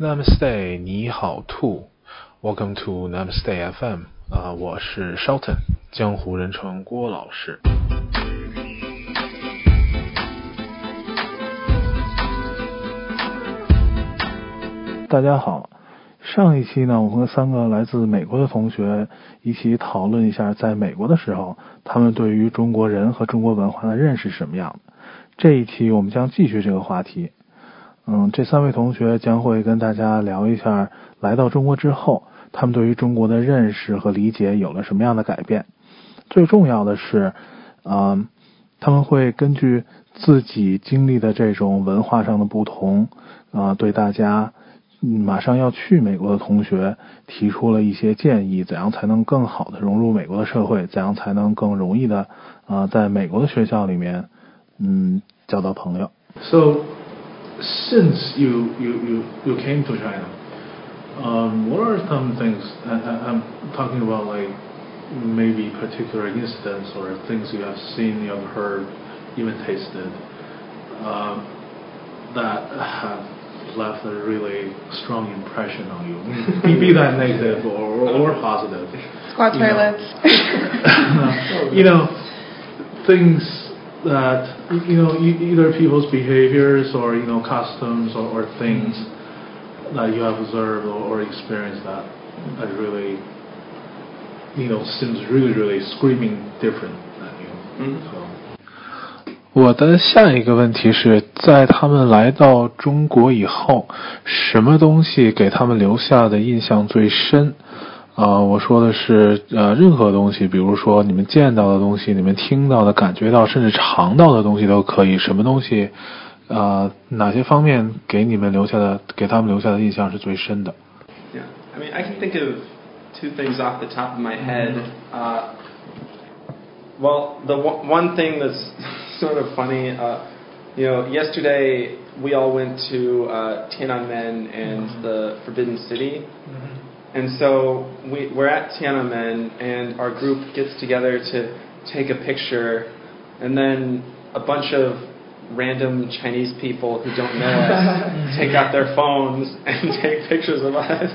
Namaste，你好兔，Welcome to Namaste FM 啊、我是 Shelton，江湖人称郭老师。大家好，上一期呢，我和三个来自美国的同学一起讨论一下，在美国的时候，他们对于中国人和中国文化的认识是什么样的。这一期我们将继续这个话题。嗯，这三位同学将会跟大家聊一下，来到中国之后，他们对于中国的认识和理解有了什么样的改变。最重要的是，嗯，他们会根据自己经历的这种文化上的不同，啊、对大家马上要去美国的同学提出了一些建议，怎样才能更好的融入美国的社会，怎样才能更容易的啊、在美国的学校里面，嗯，交到朋友。So, since you you you you came to China, um, what are some things? I, I'm talking about like maybe particular incidents or things you have seen, you have heard, even tasted, um, that have left a really strong impression on you. be, that negative or, or, positive. Squat You know. toilets. you know, things that you know e- either people's behaviors or you know customs or, or things that you have observed or, or experienced that that really you know seems really really screaming different than you. So. 我的下一个问题是在他们来到中国以后，什么东西给他们留下的印象最深？ 啊、我说的是呃，任何东西，比如说你们见到的东西，你们听到的、感觉到，甚至尝到的东西都可以。什么东西？呃，哪些方面给你们留下的、给他们留下的印象是最深的？Yeah, I mean, I can think of two things off the top of my head. Uh, well, the one one thing that's sort of funny, uh, you know, yesterday we all went to uh, Tiananmen and the Forbidden City. And so we, we're at Tiananmen, and our group gets together to take a picture, and then a bunch of random Chinese people who don't know us take out their phones and take pictures of us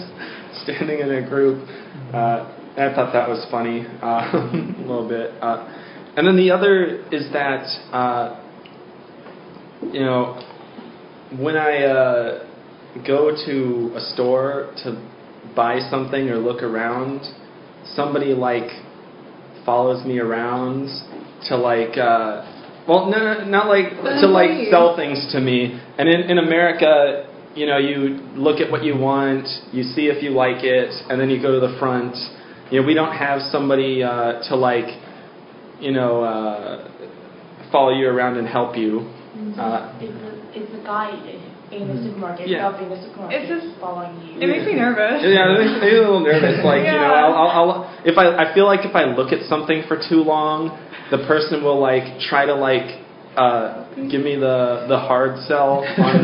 standing in a group. Uh, I thought that was funny uh, a little bit. Uh, and then the other is that, uh, you know, when I uh, go to a store to buy something or look around, somebody like follows me around to like uh well no, no not like to like Employees. sell things to me. And in in America you know you look at what you want you see if you like it and then you go to the front. You know we don't have somebody uh to like you know uh follow you around and help you. Uh it's, a, it's a guide in the supermarket, Yeah. helping the supermarket, It's just- following you. It makes me nervous. Yeah, it makes me a little nervous. Like you know, I'll, I'll, I'll if I I feel like if I look at something for too long, the person will like try to like uh, give me the the hard sell on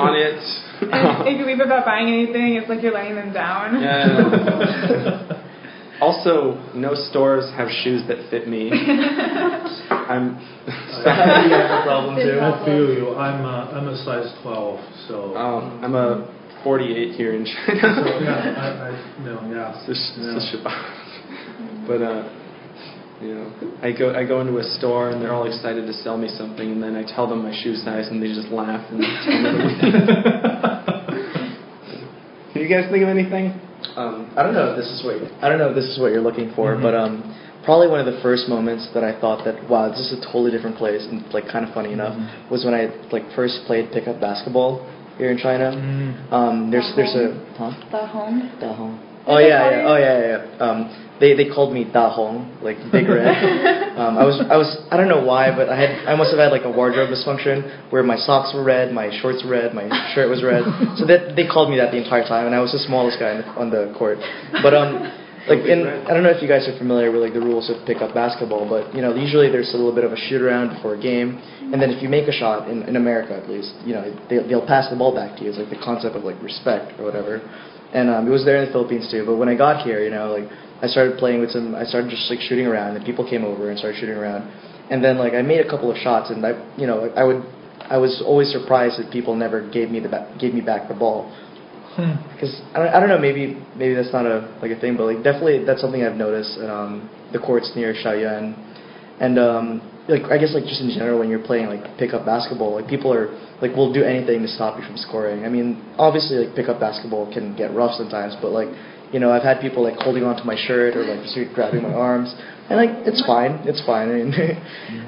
on it. And if you leave without buying anything, it's like you're letting them down. Yeah. Also, no stores have shoes that fit me. I'm. a problem too. I feel you. I'm a, I'm a size 12, so. Um, I'm a 48 here in so China. yeah, I, I no, yeah. It's a- yeah. a. But uh, you know, I go I go into a store and they're all excited to sell me something, and then I tell them my shoe size, and they just laugh and tell me to leave. Can you guys think of anything? Um, I don't know if this is what I don't know if this is what you're looking for, but um, probably one of the first moments that I thought that wow, this is a totally different place and like kind of funny enough was when I like first played pickup basketball here in China. Um, there's there's a huh The home. Da Hong. Oh yeah, yeah, oh yeah, yeah. yeah. Um, they they called me Da Hong, like Big Red. um, I was I was I don't know why, but I had I must have had like a wardrobe dysfunction where my socks were red, my shorts were red, my shirt was red. So that they called me that the entire time, and I was the smallest guy on the, on the court. But um. Like in, I don't know if you guys are familiar with like the rules of pickup basketball, but you know usually there's a little bit of a shoot around before a game, and then if you make a shot in, in America at least, you know they, they'll pass the ball back to you. It's like the concept of like respect or whatever and um, it was there in the Philippines too. But when I got here, you know, like I started playing with some, I started just like shooting around, and people came over and started shooting around, and then like I made a couple of shots, and I, you know, I would, I was always surprised that people never gave me the ba- gave me back the ball. Because I, don't, I don't know, maybe maybe that's not a like a thing, but like definitely that's something I've noticed at um, the courts near Shaoyuan, and um, like I guess like just in general when you're playing like pickup basketball, like people are like will do anything to stop you from scoring. I mean, obviously like pickup basketball can get rough sometimes, but like you know I've had people like holding onto my shirt or like just grabbing my arms, and like it's fine, it's fine. I mean,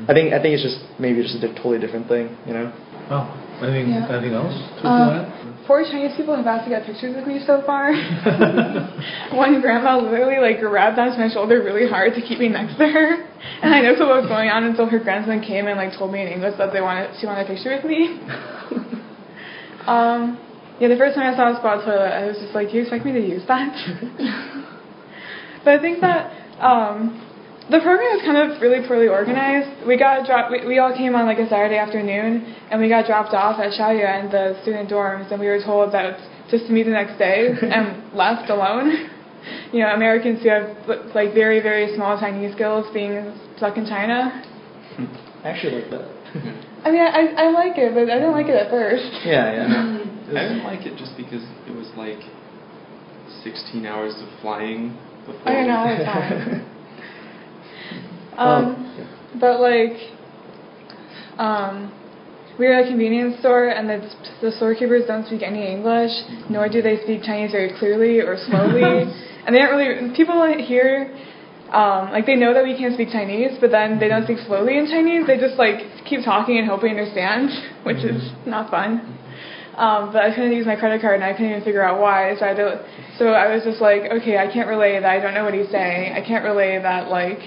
I think I think it's just maybe just a totally different thing, you know. Oh, anything Yeah. anything else to Uh, four Chinese people have asked to get pictures with me so far. One grandma literally like grabbed onto my shoulder really hard to keep me next to her, and I didn't know what was going on until her grandson came and like told me in English that they wanted she wanted a picture with me. um, yeah, the first time I saw a spa toilet, I was just like, "Do you expect me to use that?" but I think that um, the program was kind of really poorly organized. We got dropped. We, we all came on like a Saturday afternoon, and we got dropped off at Shaoyuan in the student dorms, and we were told that just to meet the next day, and left alone. You know, Americans who have like very very small Chinese skills being stuck in China. Hmm. I actually like that. I mean, I I like it, but I didn't like it at first. yeah, yeah. Hmm. I didn't like it just because it was like 16 hours of flying before. I don't know. It's fine. Um, but like, um, we were at a convenience store, and the the storekeepers don't speak any English, nor do they speak Chinese very clearly or slowly, and they don't really. People here, um, like they know that we can't speak Chinese, but then they don't speak slowly in Chinese. They just like keep talking and hope we understand, which is not fun. Um, but I couldn't use my credit card, and I couldn't even figure out why. So I don't. So I was just like, okay, I can't relay that I don't know what he's saying. I can't relay that like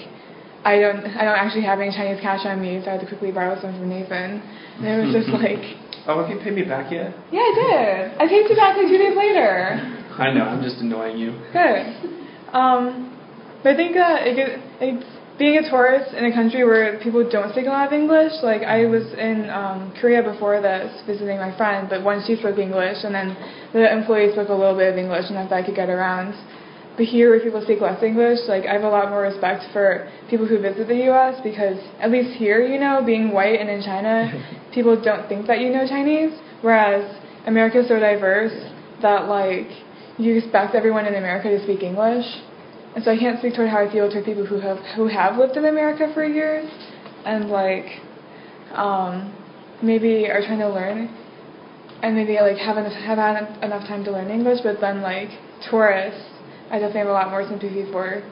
I don't I don't actually have any Chinese cash on me, so I had to quickly borrow some from Nathan. And it was just like, Oh, have you paid me back yet? yeah, I did. I paid you back like two days later. I know, I'm just annoying you. Good. Um, but I think that it, get- it's being a tourist in a country where people don't speak a lot of English. Like I was in um, Korea before this, visiting my friend, but once she spoke English, and then the employees spoke a little bit of English, enough that I could get around. But here, where people speak less English, like I have a lot more respect for people who visit the U.S. because at least here, you know, being white and in China, people don't think that you know Chinese. Whereas America is so diverse that like you expect everyone in America to speak English. And so I can't speak toward how I feel toward people who have who have lived in America for years and like um, maybe are trying to learn and maybe like have enough, have had enough time to learn English, but then like tourists, I definitely have a lot more sympathy for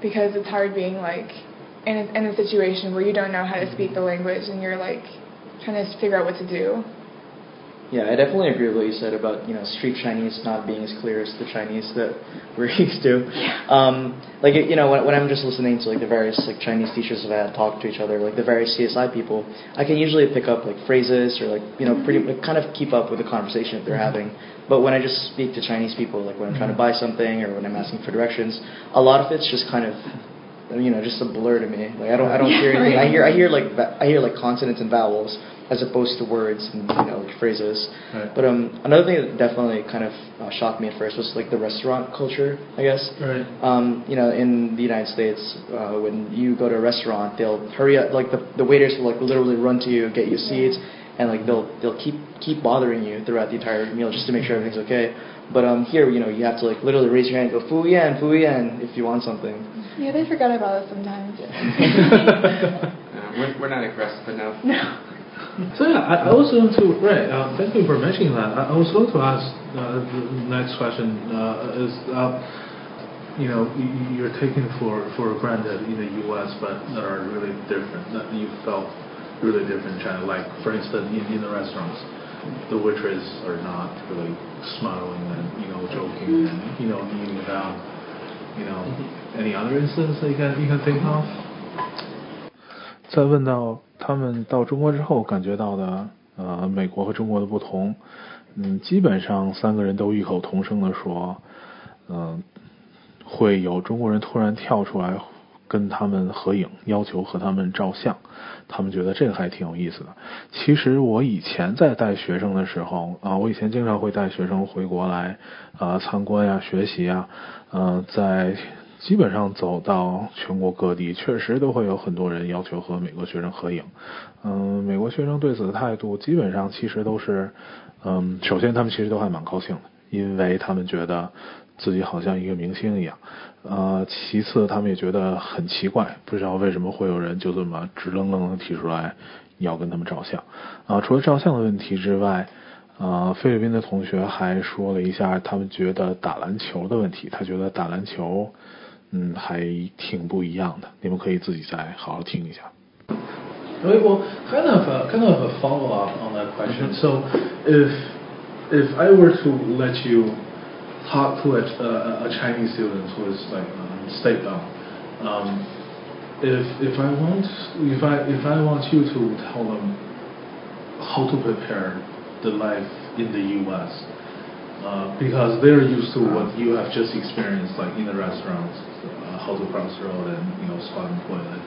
because it's hard being like in a, in a situation where you don't know how to speak the language and you're like trying to figure out what to do. Yeah, I definitely agree with what you said about you know street Chinese not being as clear as the Chinese that we're used to. Um, like you know when, when I'm just listening to like the various like Chinese teachers that I had talk to each other, like the various CSI people, I can usually pick up like phrases or like you know mm-hmm. pretty like, kind of keep up with the conversation that they're mm-hmm. having. But when I just speak to Chinese people, like when I'm trying to mm-hmm. buy something or when I'm asking for directions, a lot of it's just kind of you know just a blur to me. Like I don't I don't hear anything. I hear I hear like I hear like consonants and vowels as opposed to words and you know like phrases. Right. But um another thing that definitely kind of uh, shocked me at first was like the restaurant culture. I guess. Right. Um, you know, in the United States, uh, when you go to a restaurant, they'll hurry up. Like the the waiters will like literally run to you, get you seats, and like they'll they'll keep keep bothering you throughout the entire meal just to make sure everything's okay. But um, here, you know, you have to like literally raise your hand and go fu yan fu yan if you want something. Yeah, they forget about us sometimes. Uh, we're, we're not aggressive enough. No. So yeah, I, I was going to right. Uh, thank you for mentioning that. I, I was going to ask uh, the next question uh, is, uh, you know, you, you're taken for for granted in the U.S., but that are really different. That you felt really different in China. Like for instance, in, in the restaurants, the waitress are not really smiling and you know joking and you know kneeling down. You know, any other instance that you can you can think of? 再问到他们到中国之后感觉到的呃美国和中国的不同，嗯，基本上三个人都异口同声的说，嗯、会有中国人突然跳出来 跟他们合影，要求和他们照相，他们觉得这个还挺有意思的。其实我以前在带学生的时候啊，我以前经常会带学生回国来啊参观呀、学习呀，嗯、在基本上走到全国各地，确实都会有很多人要求和美国学生合影。嗯，美国学生对此的态度基本上其实都是，嗯，首先他们其实都还蛮高兴的，因为他们觉得自己好像一个明星一样。呃，其次他们也觉得很奇怪，不知道为什么会有人就这么直愣愣的提出来要跟他们照相。啊，除了照相的问题之外，呃，菲律宾的同学还说了一下他们觉得打篮球的问题。他觉得打篮球，嗯，还挺不一样的。你们可以自己再好好听一下。Right. Well, kind of a, kind of a follow up on that question. So, if if I were to let you talk to a, a, Chinese student who is like um, state bound, um, if if I want if I if I want you to tell them how to prepare the life in the U.S. Uh, because they're used to what you have just experienced, like in the restaurants, uh, how to cross the road and you know spot and toilet.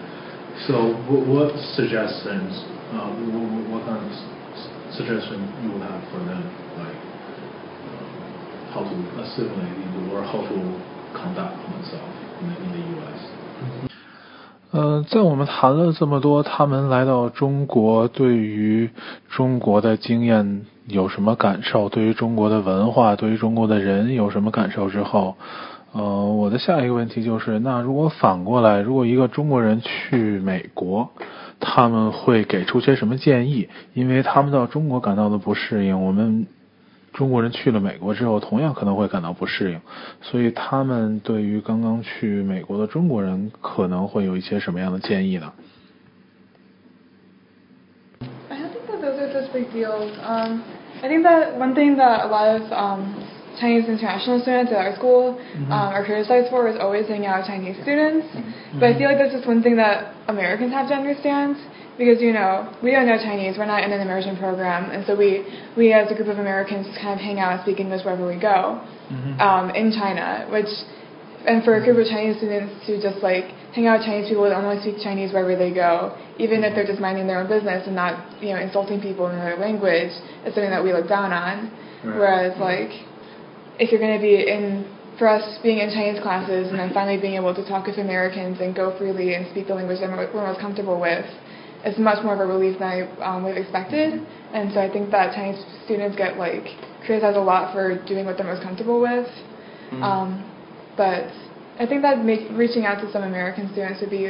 So, what, what suggestions, uh, what, what kind of suggestion you would have for them, like uh, how to assimilate into or how to conduct themselves in the, in the U.S. 呃，在我们谈了这么多，他们来到中国对于中国的经验有什么感受？对于中国的文化，对于中国的人有什么感受之后，呃，我的下一个问题就是，那如果反过来，如果一个中国人去美国，他们会给出些什么建议？因为他们到中国感到的不适应，我们。中国人去了美国之后，同样可能会感到不适应，所以他们对于刚刚去美国的中国人可能会有一些什么样的建议呢？I think that those are such big deals. Um, I think that one thing that a lot of um, Chinese international students at our school mm-hmm. um, are criticized for is always hanging out with Chinese students. Mm-hmm. But I feel like that's just one thing that Americans have to understand because you know we don't know Chinese, we're not in an immersion program, and so we we as a group of Americans kind of hang out and speak English wherever we go mm-hmm. um, in China, which and for a group of Chinese students to just like hang out with Chinese people and only speak Chinese wherever they go, even if they're just minding their own business and not you know insulting people in their language, is something that we look down on. Right. Whereas like if you're going to be in for us being in Chinese classes and then finally being able to talk with Americans and go freely and speak the language that we're most comfortable with, it's much more of a relief than I um, would have expected. And so I think that Chinese students get like criticized a lot for doing what they're most comfortable with. Mm-hmm. Um, but I think that make, reaching out to some American students would be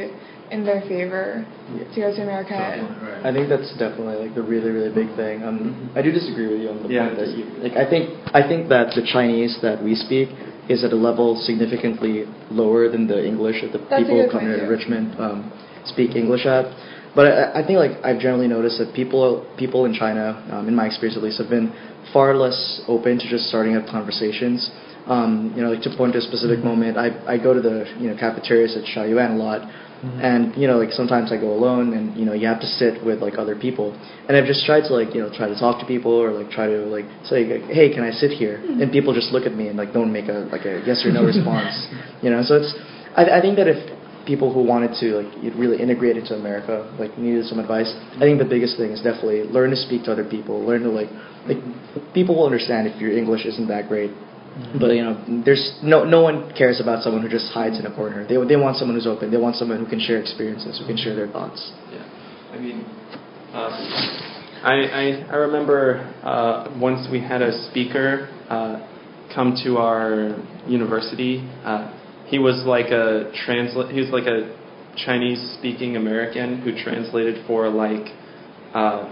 in their favor yeah. to go to America. Right. I think that's definitely like the really really big thing. Um, mm-hmm. I do disagree with you on the yeah. point that you like. I think I think that the Chinese that we speak is at a level significantly lower than the English that the that's people coming to Richmond um, speak English at. But I, I think like I've generally noticed that people people in China, um, in my experience at least, have been far less open to just starting up conversations. Um, you know, like to point to a specific mm-hmm. moment, I I go to the you know cafeterias at Shaoyuan a lot, mm-hmm. and you know like sometimes I go alone, and you know you have to sit with like other people, and I've just tried to like you know try to talk to people or like try to like say like, hey can I sit here, mm-hmm. and people just look at me and like don't make a like a yes or no response, you know. So it's I I think that if people who wanted to like really integrate into America, like needed some advice. I think the biggest thing is definitely learn to speak to other people. Learn to like like people will understand if your English isn't that great. Mm-hmm. But you know, there's no no one cares about someone who just hides in a corner. They they want someone who's open. They want someone who can share experiences, who can share their thoughts. Yeah, I mean, uh, I, I I remember uh, once we had a speaker uh, come to our university. Uh, he was like a transla- he was like a Chinese speaking American who translated for like uh,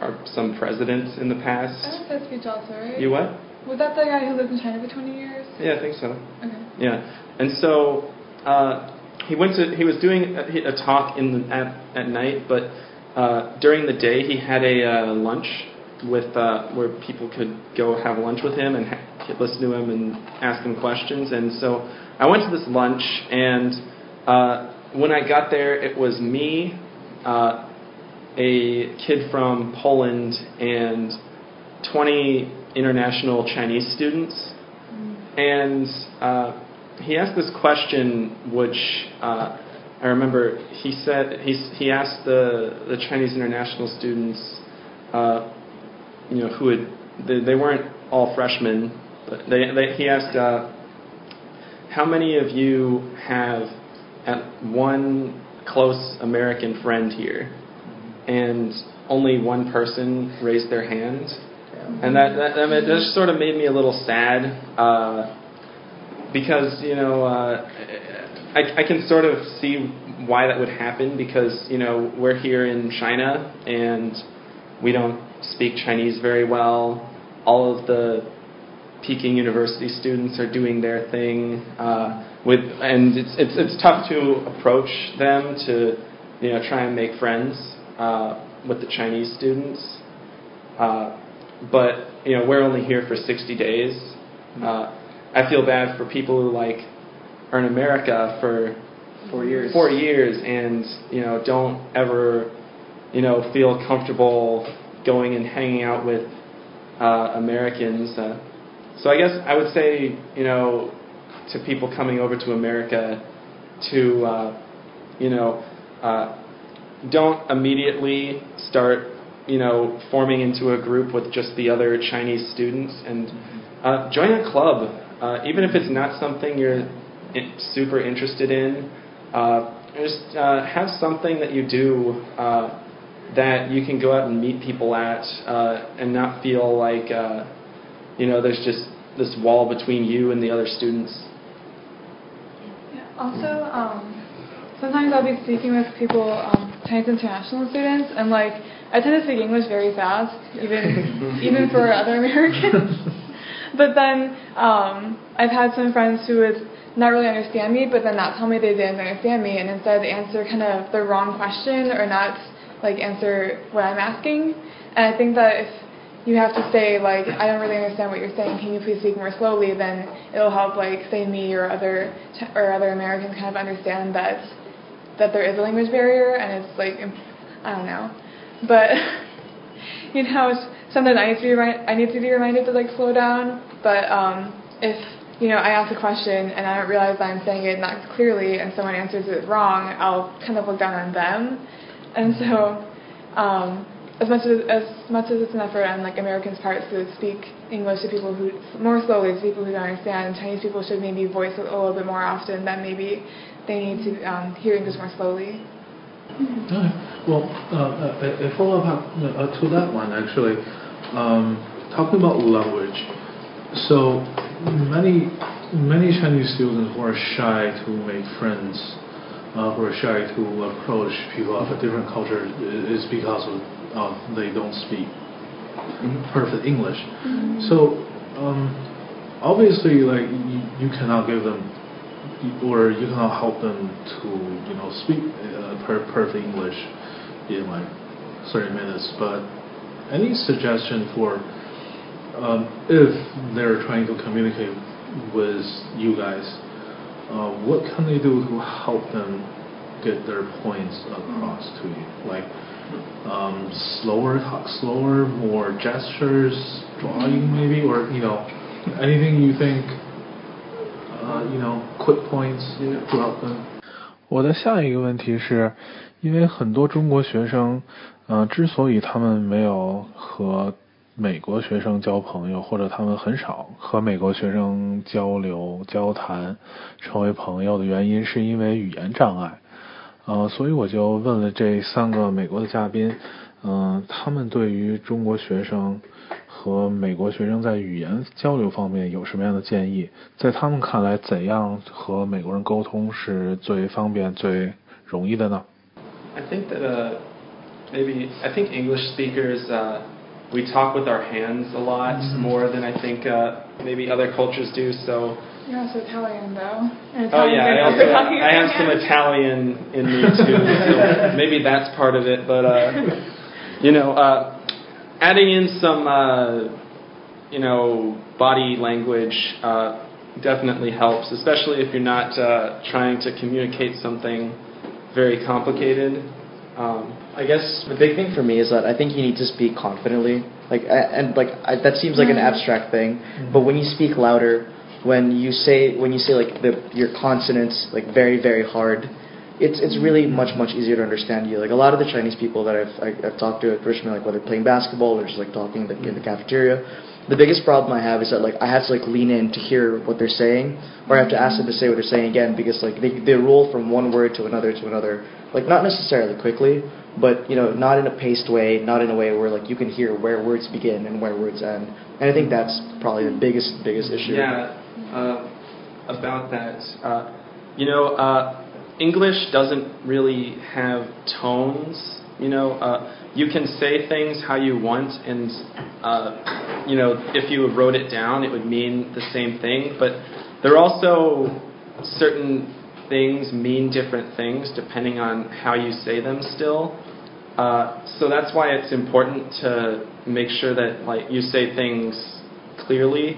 our, some presidents in the past. I think that's speech also, right? You what? Was that the guy who lived in China for 20 years? Yeah, I think so. Okay. Yeah, and so uh, he went to he was doing a, a talk in the, at at night, but uh, during the day he had a uh, lunch with uh, where people could go have lunch with him and ha- listen to him and ask him questions, and so I went to this lunch, and uh, when I got there, it was me, uh, a kid from Poland, and 20 international Chinese students. And uh, he asked this question, which uh, I remember he said he, he asked the, the Chinese international students, uh, you know, who had they, they weren't all freshmen, but they, they he asked uh, how many of you have one close American friend here? And only one person raised their hand. And that that, just sort of made me a little sad uh, because you know uh, I I can sort of see why that would happen because you know we're here in China and we don't speak Chinese very well. All of the Peking University students are doing their thing uh, with, and it's it's it's tough to approach them to you know try and make friends uh, with the Chinese students. Uh, but you know we're only here for 60 days. Uh, I feel bad for people who like are in America for Four years. four years and you know don't ever you know feel comfortable going and hanging out with uh, Americans. Uh, so I guess I would say you know to people coming over to America to uh, you know uh, don't immediately start you know forming into a group with just the other Chinese students and uh, join a club uh, even if it's not something you're super interested in uh, just uh, have something that you do uh, that you can go out and meet people at uh, and not feel like you know there's just this wall between you and the other students. Yeah. Also, um, sometimes I'll be speaking with people, um, Chinese international students, and like I tend to speak English very fast, even even for other Americans. but then um, I've had some friends who would not really understand me, but then not tell me they didn't understand me, and instead answer kind of the wrong question or not like answer what I'm asking. And I think that if you have to say like I don't really understand what you're saying. Can you please speak more slowly? Then it'll help like say me or other or other Americans kind of understand that that there is a language barrier and it's like imp- I don't know, but you know it's sometimes I need to be remind- I need to be reminded to like slow down. But um, if you know I ask a question and I don't realize that I'm saying it not clearly and someone answers it wrong, I'll kind of look down on them, and so. Um, as much as as much as it's an effort on like Americans' parts to speak English to people who more slowly to people who don't understand, Chinese people should maybe voice it a little bit more often that maybe they need to um, hear English more slowly. Okay. Well, uh, a, a follow up uh, to that one actually, um, talking about language. So many many Chinese students who are shy to make friends, uh, who are shy to approach people of a different culture, is because of uh, they don't speak perfect English. So um, obviously, like you, you cannot give them or you cannot help them to you know speak uh, per- perfect English in like 30 minutes. But any suggestion for um, if they're trying to communicate with you guys, uh, what can they do to help them get their points across to you? Like um, slower, talk slower, more gestures, drawing maybe, or you know anything you think you know, quick points to help them. 我的下一个问题是，因为很多中国学生，呃，之所以他们没有和美国学生交朋友，或者他们很少和美国学生交流、交谈、成为朋友的原因，是因为语言障碍。呃，所以我就问了这三个美国的嘉宾，嗯、他们对于中国学生和美国学生在语言交流方面有什么样的建议？在他们看来，怎样和美国人沟通是最方便、最容易的呢？ I think that uh, maybe I think English speakers uh, we talk with our hands a lot more than I think uh, maybe other cultures do. So You're also Italian though. And oh yeah, I Italians also are talking I have with some hands. Italian in me too. so maybe that's part of it. But uh, you know, uh, adding in some uh, you know body language. Uh, Definitely helps, especially if you're not uh, trying to communicate something very complicated. Um, I guess the big thing for me is that I think you need to speak confidently. Like, a- and like I, that seems like an abstract thing, but when you speak louder, when you say when you say like the your consonants like very very hard, it's it's really much much easier to understand you. Like a lot of the Chinese people that I've I, I've talked to at Richmond, like whether playing basketball or just like talking in the, in the cafeteria, the biggest problem I have is that like I have to like lean in to hear what they're saying, or I have to ask them to say what they're saying again because like they they roll from one word to another to another, like not necessarily quickly, but you know, not in a paced way, not in a way where like you can hear where words begin and where words end. And I think that's probably the biggest biggest issue. Yeah, uh, about that. Uh, you know, uh, English doesn't really have tones. You know, uh, you can say things how you want, and uh, you know, if you wrote it down, it would mean the same thing. But there are also certain things mean different things depending on how you say them. Still, uh, so that's why it's important to make sure that like you say things clearly,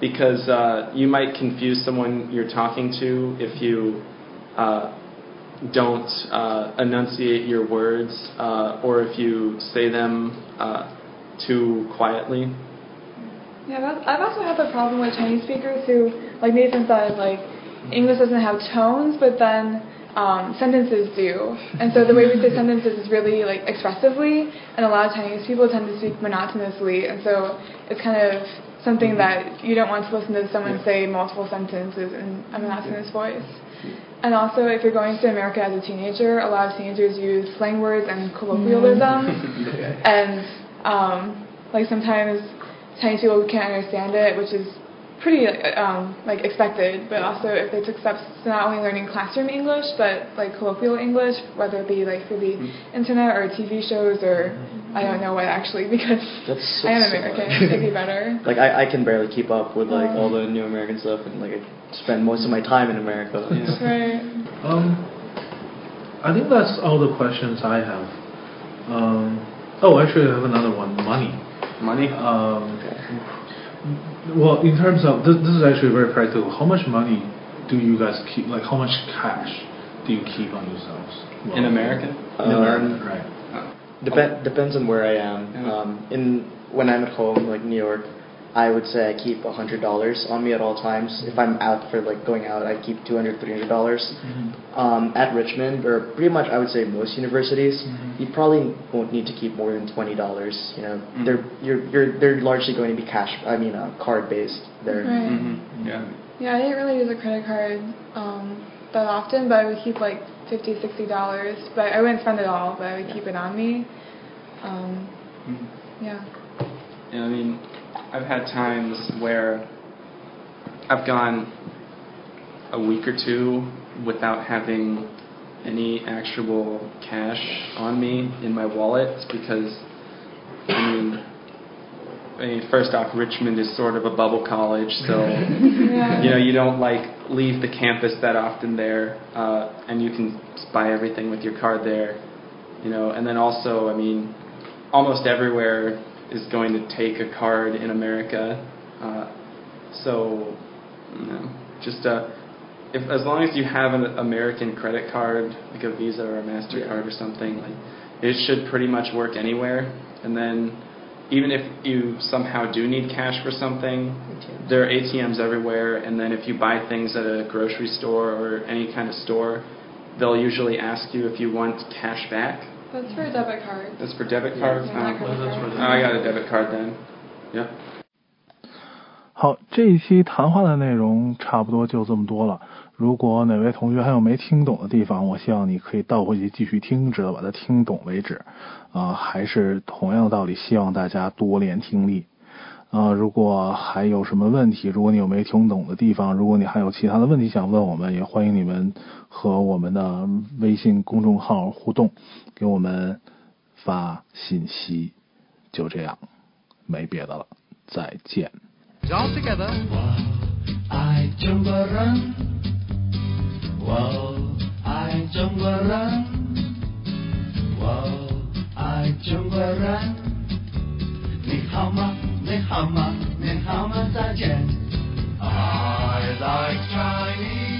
because uh, you might confuse someone you're talking to if you uh, don't uh, enunciate your words uh, or if you say them uh, too quietly. Yeah, I've also had the problem with Chinese speakers who, like Nathan said, like English doesn't have tones, but then um, sentences do. And so the way we say sentences is really like expressively, and a lot of Chinese people tend to speak monotonously, and so it's kind of something that you don't want to listen to someone say multiple sentences in a monotonous voice. And also, if you're going to America as a teenager, a lot of teenagers use slang words and colloquialisms, and um, like sometimes Chinese people can't understand it, which is pretty um, like expected. But also, if they took steps to not only learning classroom English, but like colloquial English, whether it be like through the internet or TV shows or I don't know what actually because That's so I am so American, hard. it'd be better. like I, I can barely keep up with like Oh. all the new American stuff, and like I spend most of my time in America. Yeah. Right. Um, I think that's all the questions I have. Um, oh, actually, I have another one. Money. Money? Um, well, in terms of this, this is actually very practical. How much money do you guys keep? Like, how much cash do you keep on yourselves? Well, In America? In America, Um, right? Depend depends on where I am. Yeah. Um, in when I'm at home, like New York, I would say I keep a hundred dollars on me at all times. If I'm out for like going out, I keep two hundred, three hundred dollars. Um, at Richmond, or pretty much I would say most universities, Mhm. you probably won't need to keep more than twenty dollars. You know, Mhm. they're you're you're they're largely going to be cash. I mean, uh, card based. There. Right. Mm-hmm. Yeah. Yeah, I didn't really use a credit card um, that often, but I would keep like fifty, sixty dollars. But I wouldn't spend it all, but I would keep it on me. Um, Mhm. yeah. Yeah, I mean, I've had times where I've gone a week or two without having any actual cash on me in my wallet because, I mean, I mean, first off, Richmond is sort of a bubble college, so Yeah. you know you don't like leave the campus that often there, uh, and you can buy everything with your card there, you know. And then also, I mean, almost everywhere is going to take a card in America, uh, so you know, just uh, if as long as you have an American credit card, like a Visa or a Mastercard or something, like it should pretty much work anywhere. And then even if you somehow do need cash for something, there are ATMs everywhere, and then if you buy things at a grocery store or any kind of store, they'll usually ask you if you want cash back. that's for a debit card. That's for debit cards and i got a debit card then. Yeah. 好这一期谈话的内容差不多就这么多了。如果哪位同学还有没听懂的地方我希望你可以倒回去继续听直到把它听懂为止。啊还是同样的道理希望大家多练听力。啊、如果还有什么问题，如果你有没听懂的地方，如果你还有其他的问题想问我们，也欢迎你们和我们的微信公众号互动，给我们发信息。就这样，没别的了，再见。I jungle run. Whoa, I jungle run. Nehama, Nehama, Nehama Sajet. I like Chinese.